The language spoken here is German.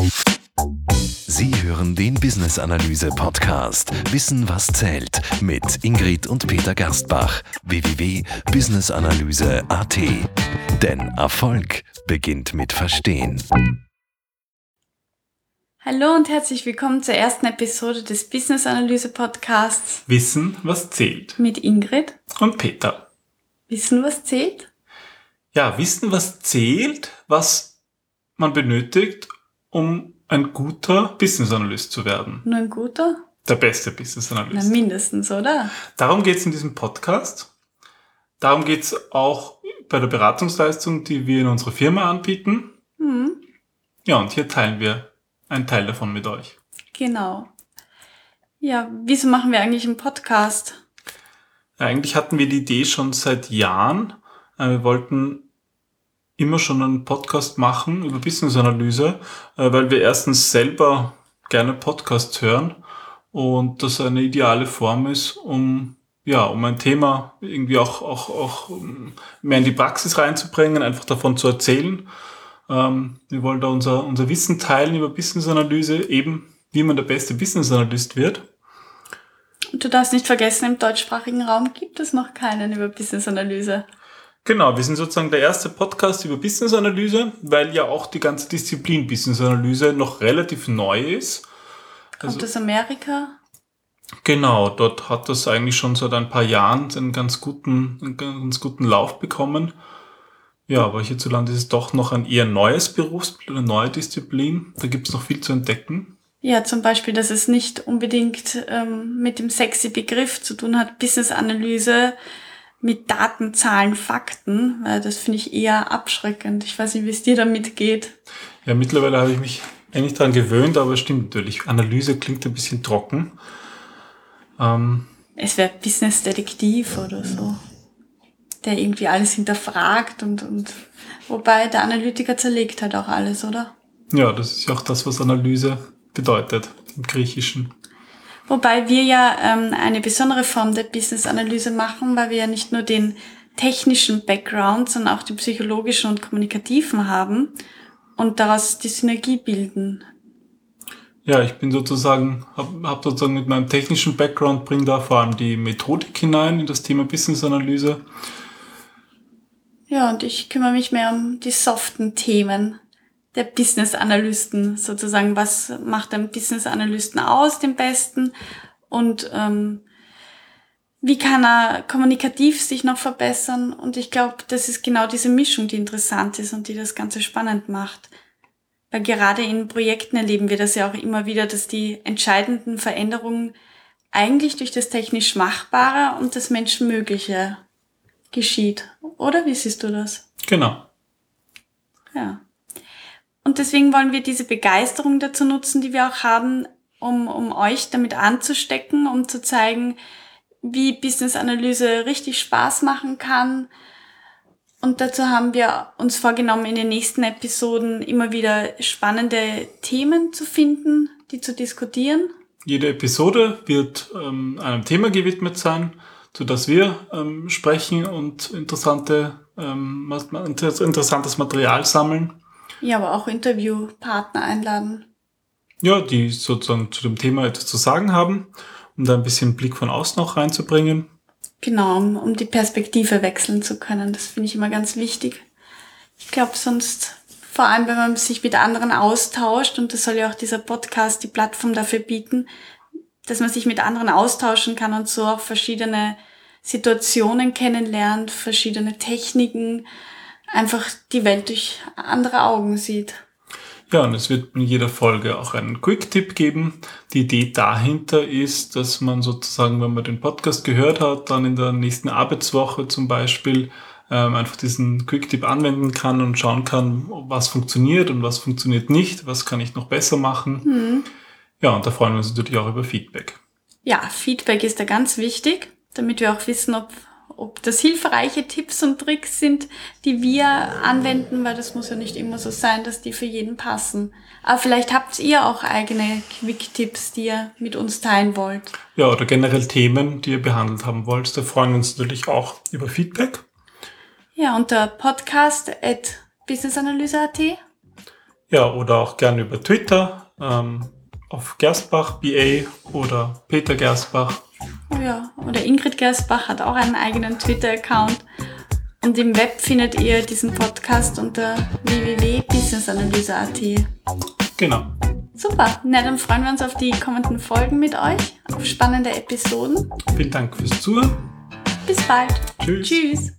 Sie hören den Business Analyse Podcast Wissen was zählt mit Ingrid und Peter Gerstbach. www.businessanalyse.at. Denn Erfolg beginnt mit Verstehen. Hallo und herzlich willkommen zur ersten Episode des Business Analyse Podcasts Wissen, was zählt. mit Ingrid. Und Peter. Wissen, was zählt? Ja, Wissen, was zählt, was man benötigt, um ein guter Business Analyst zu werden. Nur ein guter? Der beste Business Na, Analyst. mindestens, oder? Darum geht es in diesem Podcast. Darum geht es auch bei der Beratungsleistung, die wir in unserer Firma anbieten. Hm, Ja, und hier teilen wir einen Teil davon mit euch. genau. Ja, wieso machen wir eigentlich einen Podcast? Ja, eigentlich hatten wir die Idee schon seit Jahren. Äh, Wir wollten immer schon einen Podcast machen über Business-Analyse, äh, weil wir erstens selber gerne Podcasts hören und das eine ideale Form ist, um ja, um ein Thema irgendwie auch, auch, auch um mehr in die Praxis reinzubringen, einfach davon zu erzählen. Ähm, wir wollen da unser, unser Wissen teilen über Business-Analyse, eben wie man der beste Business-Analyst wird. Und du darfst nicht vergessen, im deutschsprachigen Raum gibt es noch keinen über Business Analyse. Genau, wir sind sozusagen der erste Podcast über Business Analyse, weil ja auch die ganze Disziplin Business Analyse noch relativ neu ist. Kommt Also- aus Amerika? Genau, dort hat das eigentlich schon seit ein paar Jahren einen ganz guten, einen ganz guten Lauf bekommen. Ja, aber hierzulande ist es doch noch ein eher neues Berufsbild, eine neue Disziplin. Da gibt es noch viel zu entdecken. Ja, zum Beispiel, dass es nicht unbedingt ähm, mit dem sexy Begriff zu tun hat, Business Analyse mit Daten, Zahlen, Fakten, weil das finde ich eher abschreckend. Ich weiß nicht, wie es dir damit geht. Ja, mittlerweile habe ich mich eigentlich daran gewöhnt, aber es stimmt natürlich. Analyse klingt ein bisschen trocken. Ähm, Es wäre Business Detektiv oder so, der irgendwie alles hinterfragt und, und wobei der Analytiker zerlegt halt auch alles, oder? ja, das ist ja auch das, was Analyse bedeutet im Griechischen. Wobei wir ja ähm, eine besondere Form der Business-Analyse machen, weil wir ja nicht nur den technischen Background, sondern auch den psychologischen und kommunikativen haben und daraus die Synergie bilden. Ja, ich bin sozusagen, habe hab sozusagen mit meinem technischen Background, bringe da vor allem die Methodik hinein in das Thema Business-Analyse. Ja, und ich kümmere mich mehr um die soften Themen der Business-Analysten, sozusagen, was macht ein Business-Analysten aus, den besten und ähm, wie kann er kommunikativ sich noch verbessern? Und ich glaube, das ist genau diese Mischung, die interessant ist und die das Ganze spannend macht. Weil gerade in Projekten erleben wir das ja auch immer wieder, dass die entscheidenden Veränderungen eigentlich durch das technisch Machbare und das Menschenmögliche geschieht. Oder wie siehst du das? Genau. Ja. Und deswegen wollen wir diese Begeisterung dazu nutzen, die wir auch haben, um, um euch damit anzustecken, um zu zeigen, wie Business-Analyse richtig Spaß machen kann. Und dazu haben wir uns vorgenommen, in den nächsten Episoden immer wieder spannende Themen zu finden, die zu diskutieren. Jede Episode wird ähm, einem Thema gewidmet sein, zu das wir ähm, sprechen und interessante, ähm, interessantes Material sammeln. Ja, aber auch Interviewpartner einladen. Ja, die sozusagen zu dem Thema etwas zu sagen haben, um da ein bisschen Blick von außen auch reinzubringen. Genau, um, um die Perspektive wechseln zu können. Das finde ich immer ganz wichtig. Ich glaube, sonst, vor allem wenn man sich mit anderen austauscht, und das soll ja auch dieser Podcast die Plattform dafür bieten, dass man sich mit anderen austauschen kann und so auch verschiedene Situationen kennenlernt, verschiedene Techniken, einfach die Welt durch andere Augen sieht. Ja, und es wird in jeder Folge auch einen Quick-Tipp geben. Die Idee dahinter ist, dass man sozusagen, wenn man den Podcast gehört hat, dann in der nächsten Arbeitswoche zum Beispiel ähm, einfach diesen Quick-Tipp anwenden kann und schauen kann, was funktioniert und was funktioniert nicht, was kann ich noch besser machen. Ja, und da freuen wir uns natürlich auch über Feedback. Ja, Feedback ist da ganz wichtig, damit wir auch wissen, ob, ob das hilfreiche Tipps und Tricks sind, die wir anwenden, weil das muss ja nicht immer so sein, dass die für jeden passen. Aber vielleicht habt ihr auch eigene Quick-Tipps, die ihr mit uns teilen wollt. Ja, oder generell Themen, die ihr behandelt haben wollt. Da freuen wir uns natürlich auch über Feedback. Ja, unter podcast at businessanalyse.at. Ja, oder auch gerne über Twitter ähm, auf Gerstbach BA oder Peter Gerstbach. Oh ja, oder Ingrid Gerstbach hat auch einen eigenen Twitter-Account. Und im Web findet ihr diesen Podcast unter www.businessanalyse.at. Genau. Super, na dann freuen wir uns auf die kommenden Folgen mit euch, auf spannende Episoden. Vielen Dank fürs Zuhören. Bis bald. Tschüss. Tschüss.